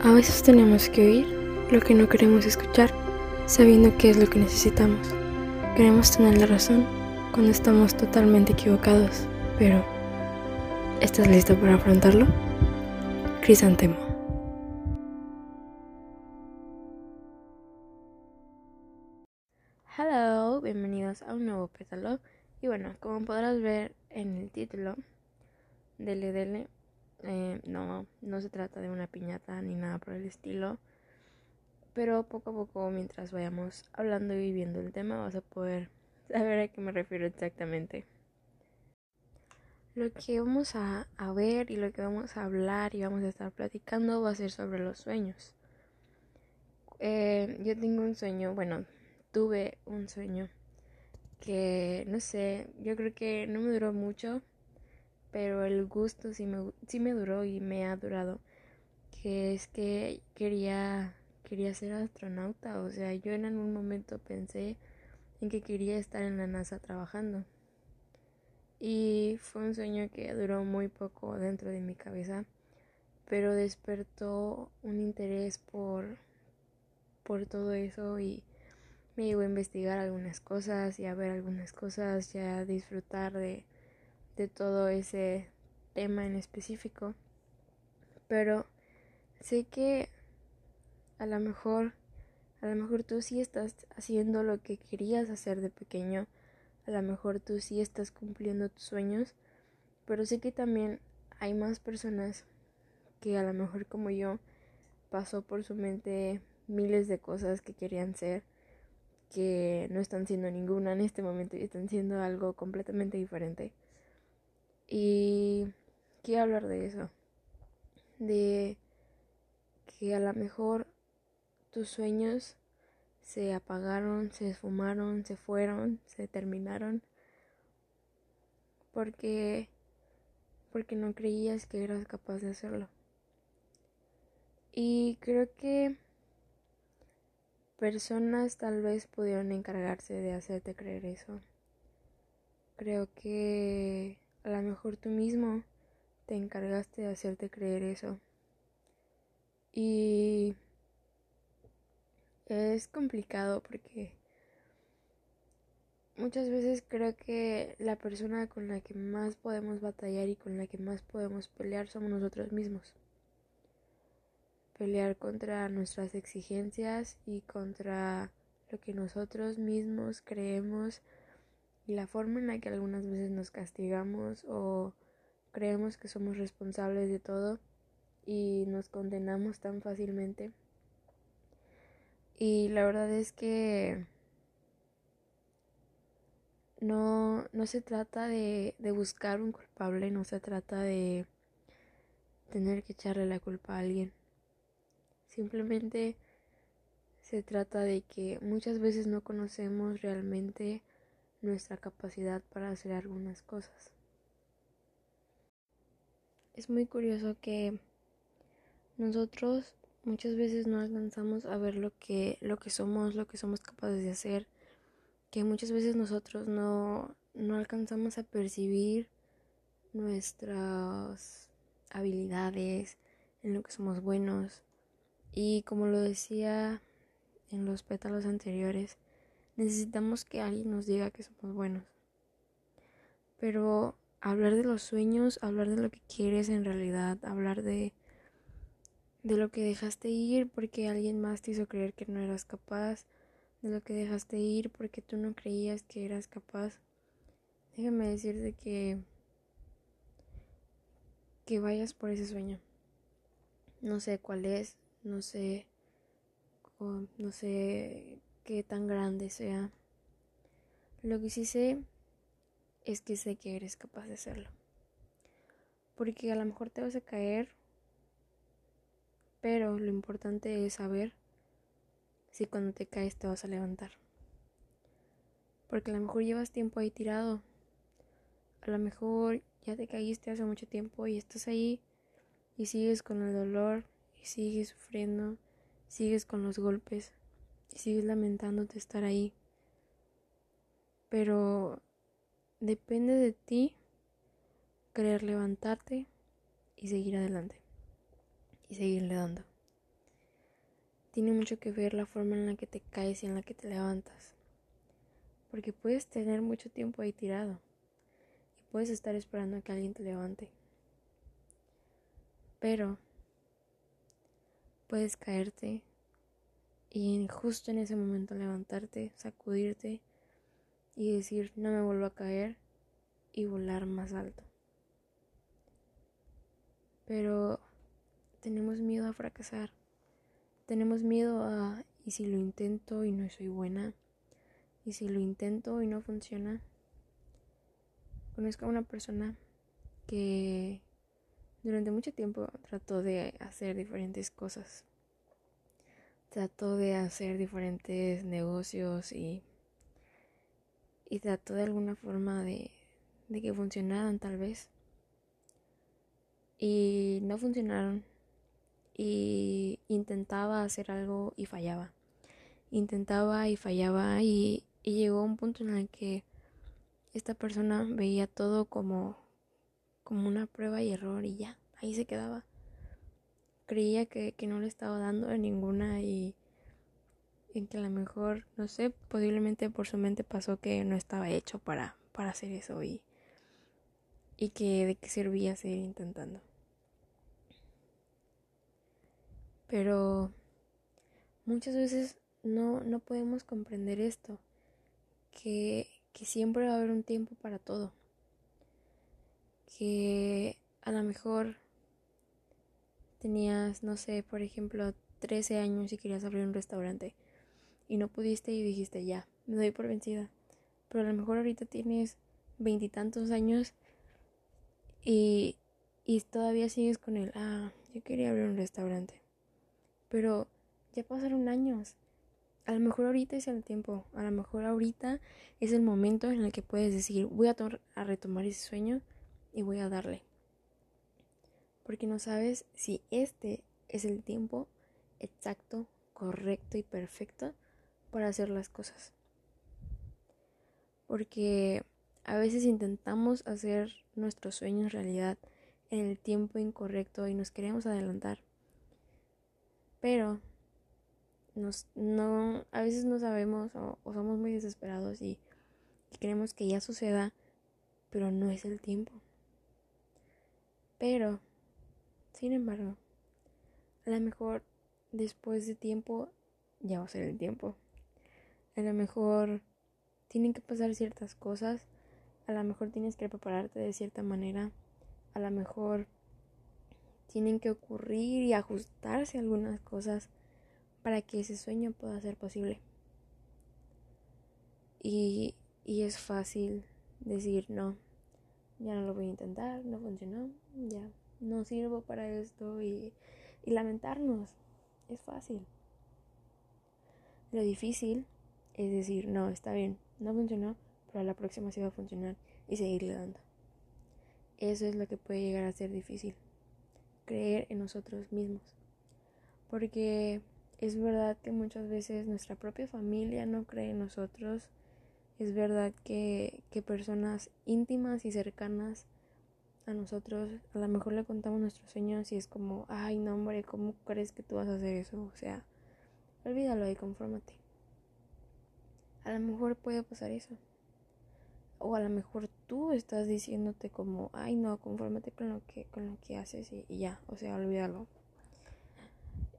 A veces tenemos que oír lo que no queremos escuchar, sabiendo qué es lo que necesitamos. Queremos tener la razón cuando estamos totalmente equivocados, pero ¿estás listo para afrontarlo? Crisantemo. Hello, bienvenidos a un nuevo pétalo. Y bueno, como podrás ver en el título, Dele Dele, eh, no, no se trata de una piñata ni nada por el estilo. Pero poco a poco, mientras vayamos hablando y viviendo el tema, vas a poder saber a qué me refiero exactamente. Lo que vamos a, a ver y lo que vamos a hablar y vamos a estar platicando va a ser sobre los sueños. Eh, yo tengo un sueño, bueno, tuve un sueño que, no sé, yo creo que no me duró mucho, pero el gusto sí me, sí me duró y me ha durado, que es que quería, quería ser astronauta, o sea, yo en algún momento pensé en que quería estar en la NASA trabajando. Y fue un sueño que duró muy poco dentro de mi cabeza, pero despertó un interés por, por todo eso y me llevó a investigar algunas cosas y a ver algunas cosas y a disfrutar de de todo ese tema en específico. Pero sé que a lo mejor, a lo mejor tú sí estás haciendo lo que querías hacer de pequeño. A lo mejor tú sí estás cumpliendo tus sueños. Pero sé que también hay más personas que a lo mejor como yo pasó por su mente miles de cosas que querían ser que no están siendo ninguna en este momento y están siendo algo completamente diferente. Y quiero hablar de eso. De que a lo mejor tus sueños se apagaron, se esfumaron, se fueron, se terminaron. Porque porque no creías que eras capaz de hacerlo. Y creo que personas tal vez pudieron encargarse de hacerte creer eso. Creo que a lo mejor tú mismo te encargaste de hacerte creer eso. Y es complicado porque muchas veces creo que la persona con la que más podemos batallar y con la que más podemos pelear somos nosotros mismos. Pelear contra nuestras exigencias y contra lo que nosotros mismos creemos y la forma en la que algunas veces nos castigamos o creemos que somos responsables de todo y nos condenamos tan fácilmente. Y la verdad es que no, no se trata de, de buscar un culpable, no se trata de tener que echarle la culpa a alguien. Simplemente se trata de que muchas veces no conocemos realmente nuestra capacidad para hacer algunas cosas. Es muy curioso que nosotros muchas veces no alcanzamos a ver lo que, lo que somos, lo que somos capaces de hacer, que muchas veces nosotros no, no alcanzamos a percibir nuestras habilidades, en lo que somos buenos. Y como lo decía en los pétalos anteriores, necesitamos que alguien nos diga que somos buenos. Pero hablar de los sueños, hablar de lo que quieres en realidad, hablar de de lo que dejaste ir porque alguien más te hizo creer que no eras capaz, de lo que dejaste ir porque tú no creías que eras capaz. Déjame decirte que que vayas por ese sueño. No sé cuál es, no sé no sé que tan grande sea. Lo que sí sé es que sé que eres capaz de hacerlo. Porque a lo mejor te vas a caer, pero lo importante es saber si cuando te caes te vas a levantar. Porque a lo mejor llevas tiempo ahí tirado. A lo mejor ya te caíste hace mucho tiempo y estás ahí y sigues con el dolor y sigues sufriendo, sigues con los golpes y sigues lamentándote estar ahí. Pero depende de ti querer levantarte y seguir adelante y seguirle dando. tiene mucho que ver la forma en la que te caes y en la que te levantas. Porque puedes tener mucho tiempo ahí tirado y puedes estar esperando a que alguien te levante. Pero puedes caerte y justo en ese momento levantarte, sacudirte y decir no me vuelvo a caer y volar más alto. Pero tenemos miedo a fracasar. Tenemos miedo a y si lo intento y no soy buena. Y si lo intento y no funciona. Conozco a una persona que durante mucho tiempo trató de hacer diferentes cosas. Trató de hacer diferentes negocios y, y trató de alguna forma de, de que funcionaran tal vez. Y no funcionaron. Y intentaba hacer algo y fallaba. Intentaba y fallaba y, y llegó un punto en el que esta persona veía todo como como una prueba y error y ya, ahí se quedaba. Creía que, no le estaba dando a ninguna y en que a lo mejor, no sé, posiblemente por su mente pasó que no estaba hecho para, para hacer eso y, y que de qué servía seguir intentando. Pero muchas veces no, no podemos comprender esto, que, que siempre va a haber un tiempo para todo que a lo mejor tenías, no sé, por ejemplo, 13 años y querías abrir un restaurante y no pudiste y dijiste, ya, me doy por vencida. Pero a lo mejor ahorita tienes veintitantos años y, y todavía sigues con el, ah, yo quería abrir un restaurante. Pero ya pasaron años. A lo mejor ahorita es el tiempo, a lo mejor ahorita es el momento en el que puedes decir, voy a, a retomar ese sueño y voy a darle. Porque no sabes si este es el tiempo exacto, correcto y perfecto para hacer las cosas. Porque a veces intentamos hacer nuestros sueños realidad en el tiempo incorrecto y nos queremos adelantar. Pero nos, no, a veces no sabemos o, somos muy desesperados y, y queremos que ya suceda, pero no es el tiempo. Pero, sin embargo, a lo mejor después de tiempo ya va a ser el tiempo. A lo mejor tienen que pasar ciertas cosas. A lo mejor tienes que prepararte de cierta manera. A lo mejor tienen que ocurrir y ajustarse algunas cosas para que ese sueño pueda ser posible. Y, y es fácil decir no, ya no lo voy a intentar, no funcionó, ya no sirvo para esto y, y lamentarnos. Es fácil. Lo difícil es decir, no, está bien, no funcionó, pero a la próxima sí va a funcionar y seguirle dando. Eso es lo que puede llegar a ser difícil. Creer en nosotros mismos. Porque es verdad que muchas veces nuestra propia familia no cree en nosotros es verdad que, que personas íntimas y cercanas a nosotros, a lo mejor le contamos nuestros sueños y es como, ay, no, hombre, ¿cómo crees que tú vas a hacer eso? O sea, olvídalo y confórmate. A lo mejor puede pasar eso. O a lo mejor tú estás diciéndote como, ay, no, confórmate con lo que, con lo que haces y, y ya, o sea, olvídalo.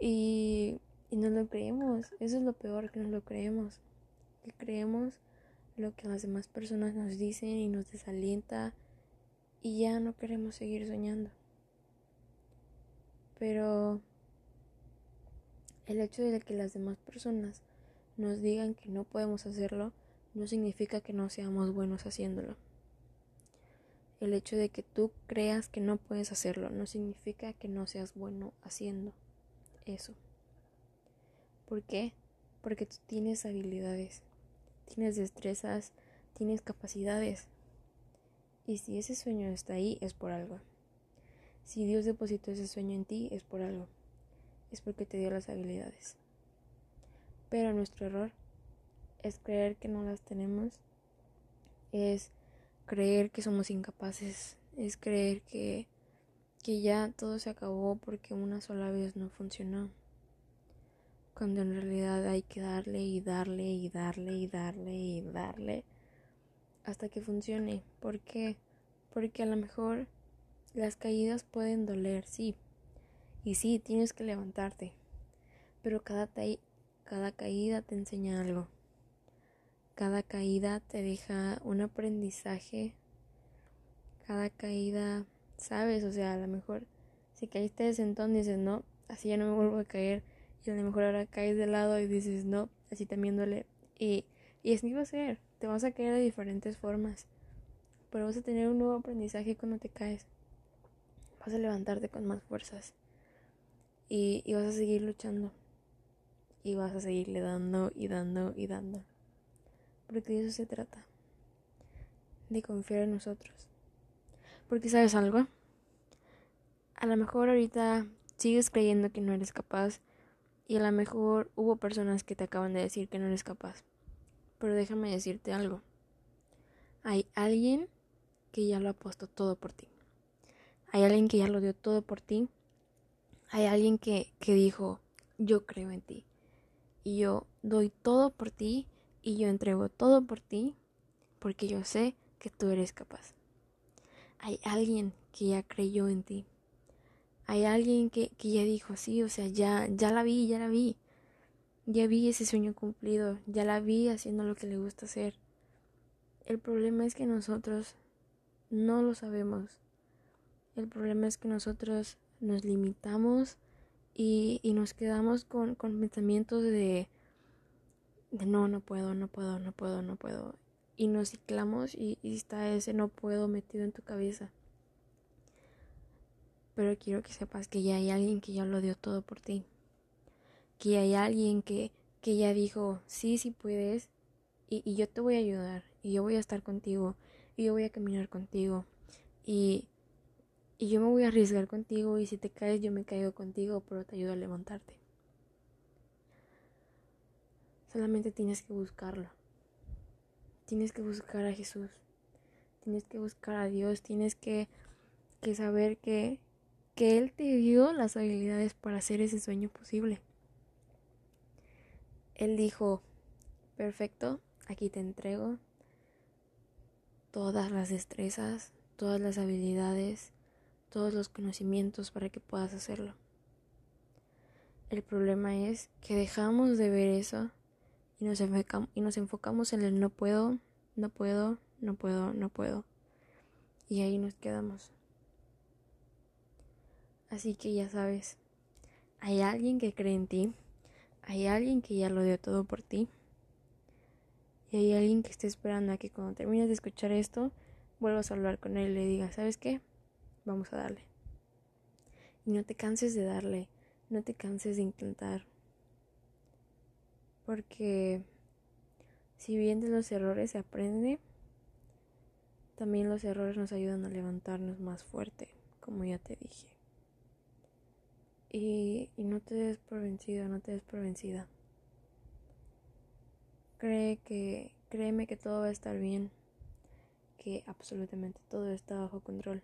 Y, y no lo creemos, eso es lo peor que no lo creemos. Que creemos lo que las demás personas nos dicen y nos desalienta y ya no queremos seguir soñando. Pero el hecho de que las demás personas nos digan que no podemos hacerlo no significa que no seamos buenos haciéndolo. El hecho de que tú creas que no puedes hacerlo no significa que no seas bueno haciendo eso. ¿Por qué? Porque tú tienes habilidades tienes destrezas, tienes capacidades. Y si ese sueño está ahí, es por algo. Si Dios depositó ese sueño en ti, es por algo. Es porque te dio las habilidades. Pero nuestro error es creer que no las tenemos. Es creer que somos incapaces. Es creer que, que ya todo se acabó porque una sola vez no funcionó. cuando en realidad hay que darle y darle y darle y darle y darle hasta que funcione. ¿Por qué? Porque a lo mejor las caídas pueden doler, sí. Y sí, tienes que levantarte. Pero cada, cada caída te enseña algo. Cada caída te deja un aprendizaje. Cada caída, sabes, o sea, a lo mejor si caíste de sentón dices, no, así ya no me vuelvo a caer y a lo mejor ahora caes de lado y dices, no, así también duele. Y, y así va a ser, te vas a caer de diferentes formas, pero vas a tener un nuevo aprendizaje cuando te caes. Vas a levantarte con más fuerzas y, y vas a seguir luchando y vas a seguirle dando y dando y dando. Porque de eso se trata, de confiar en nosotros. Porque sabes algo, a lo mejor ahorita sigues creyendo que no eres capaz y a lo mejor hubo personas que te acaban de decir que no eres capaz. Pero déjame decirte algo. Hay alguien que ya lo ha puesto todo por ti. Hay alguien que ya lo dio todo por ti. Hay alguien que, que dijo, yo creo en ti. Y yo doy todo por ti y yo entrego todo por ti porque yo sé que tú eres capaz. Hay alguien que ya creyó en ti hay alguien que, que ya dijo, sí, o sea, ya, ya la vi, ya la vi. Ya vi ese sueño cumplido, ya la vi haciendo lo que le gusta hacer. El problema es que nosotros no lo sabemos. El problema es que nosotros nos limitamos y, y nos quedamos con, con pensamientos de, de no, no puedo, no puedo, no puedo, no puedo. Y nos ciclamos y, y está ese no puedo metido en tu cabeza pero quiero que sepas que ya hay alguien que ya lo dio todo por ti. Que hay alguien que, que ya dijo, sí, sí puedes, y, y, yo te voy a ayudar, y yo voy a estar contigo, y yo voy a caminar contigo, y, y yo me voy a arriesgar contigo, y si te caes yo me caigo contigo, pero te ayudo a levantarte. Solamente tienes que buscarlo. Tienes que buscar a Jesús. Tienes que buscar a Dios. Tienes que, que saber que, que Él te dio las habilidades para hacer ese sueño posible. Él dijo, perfecto, aquí te entrego todas las destrezas, todas las habilidades, todos los conocimientos para que puedas hacerlo. El problema es que dejamos de ver eso y nos, enfocamos, en el no puedo, no puedo, no puedo, no puedo. Y ahí nos quedamos. Así que ya sabes, hay alguien que cree en ti, hay alguien que ya lo dio todo por ti, y hay alguien que está esperando a que cuando termines de escuchar esto, vuelvas a hablar con él y le digas, ¿sabes qué? Vamos a darle. Y no te canses de darle, no te canses de intentar. Porque si bien de los errores se aprende, también los errores nos ayudan a levantarnos más fuerte, como ya te dije. Y, no te des por vencido, no te des por vencida. Cree que, créeme que todo va a estar bien, que absolutamente todo está bajo control.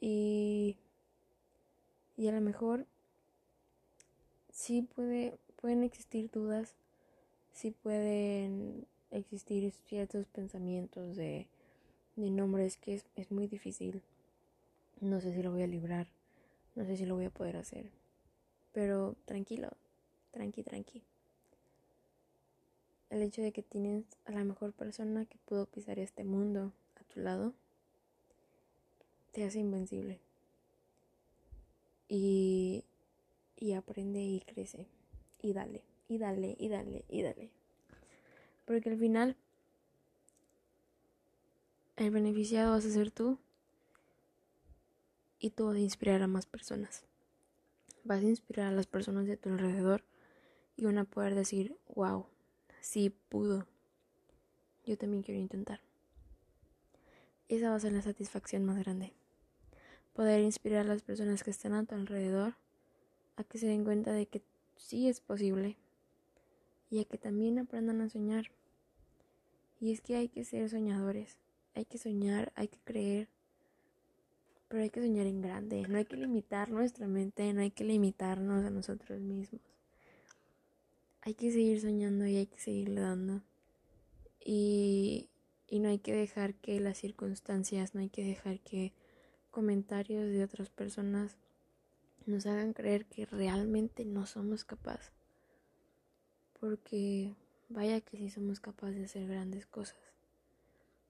Y, y a lo mejor sí puede, pueden existir dudas, sí pueden existir ciertos pensamientos de, nombres que es, es muy difícil. No sé si lo voy a librar no sé si lo voy a poder hacer. Pero tranquilo, tranqui, tranqui. El hecho de que tienes a la mejor persona que pudo pisar este mundo a tu lado te hace invencible. Y, y aprende y crece. Y dale, y dale, y dale, y dale. Porque al final el beneficiado vas a ser tú y tú vas inspirar a más personas. Vas a inspirar a las personas de tu alrededor y van a poder decir, wow, sí pudo. Yo también quiero intentar. Esa va a ser la satisfacción más grande. Poder inspirar a las personas que están a tu alrededor a que se den cuenta de que sí es posible y a que también aprendan a soñar. Y es que hay que ser soñadores, hay que soñar, hay que creer pero hay que soñar en grande, no hay que limitar nuestra mente, no hay que limitarnos a nosotros mismos. hay que seguir soñando y hay que seguirle dando. Y, y no hay que dejar que las circunstancias, no hay que dejar que comentarios de otras personas nos hagan creer que realmente no somos capaces. Porque vaya que sí somos capaces de hacer grandes cosas.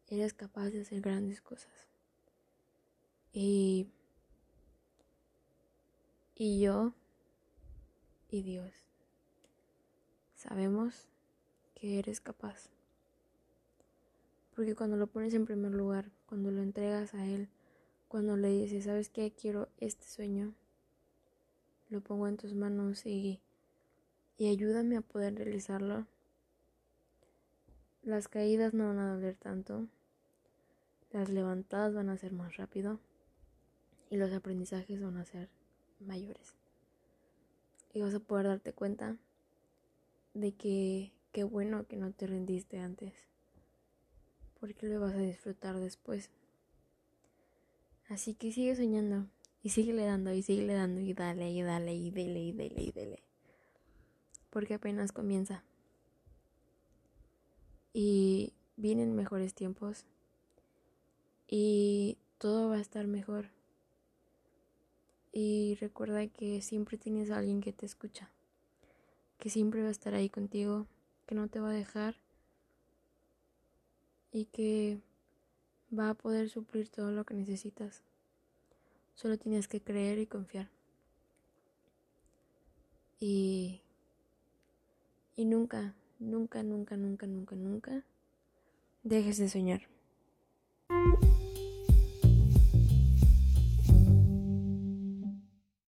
Eres capaz de hacer grandes cosas. Y, y yo y Dios sabemos que eres capaz. Porque cuando lo pones en primer lugar, cuando lo entregas a Él, cuando le dices, ¿sabes qué? Quiero este sueño, lo pongo en tus manos y, y ayúdame a poder realizarlo. Las caídas no van a doler tanto, las levantadas van a ser más rápido y los aprendizajes van a ser mayores. Y vas a poder darte cuenta de que qué bueno que no te rendiste antes, porque lo vas a disfrutar después. Así que sigue soñando y sigue le dando y sigue le dando y dale y dale y dele y dele y dele. Porque apenas comienza. Y vienen mejores tiempos y todo va a estar mejor. Y recuerda que siempre tienes a alguien que te escucha, que siempre va a estar ahí contigo, que no te va a dejar y que va a poder suplir todo lo que necesitas. Solo tienes que creer y confiar. Y, y nunca, nunca, nunca, nunca, nunca, nunca dejes de soñar.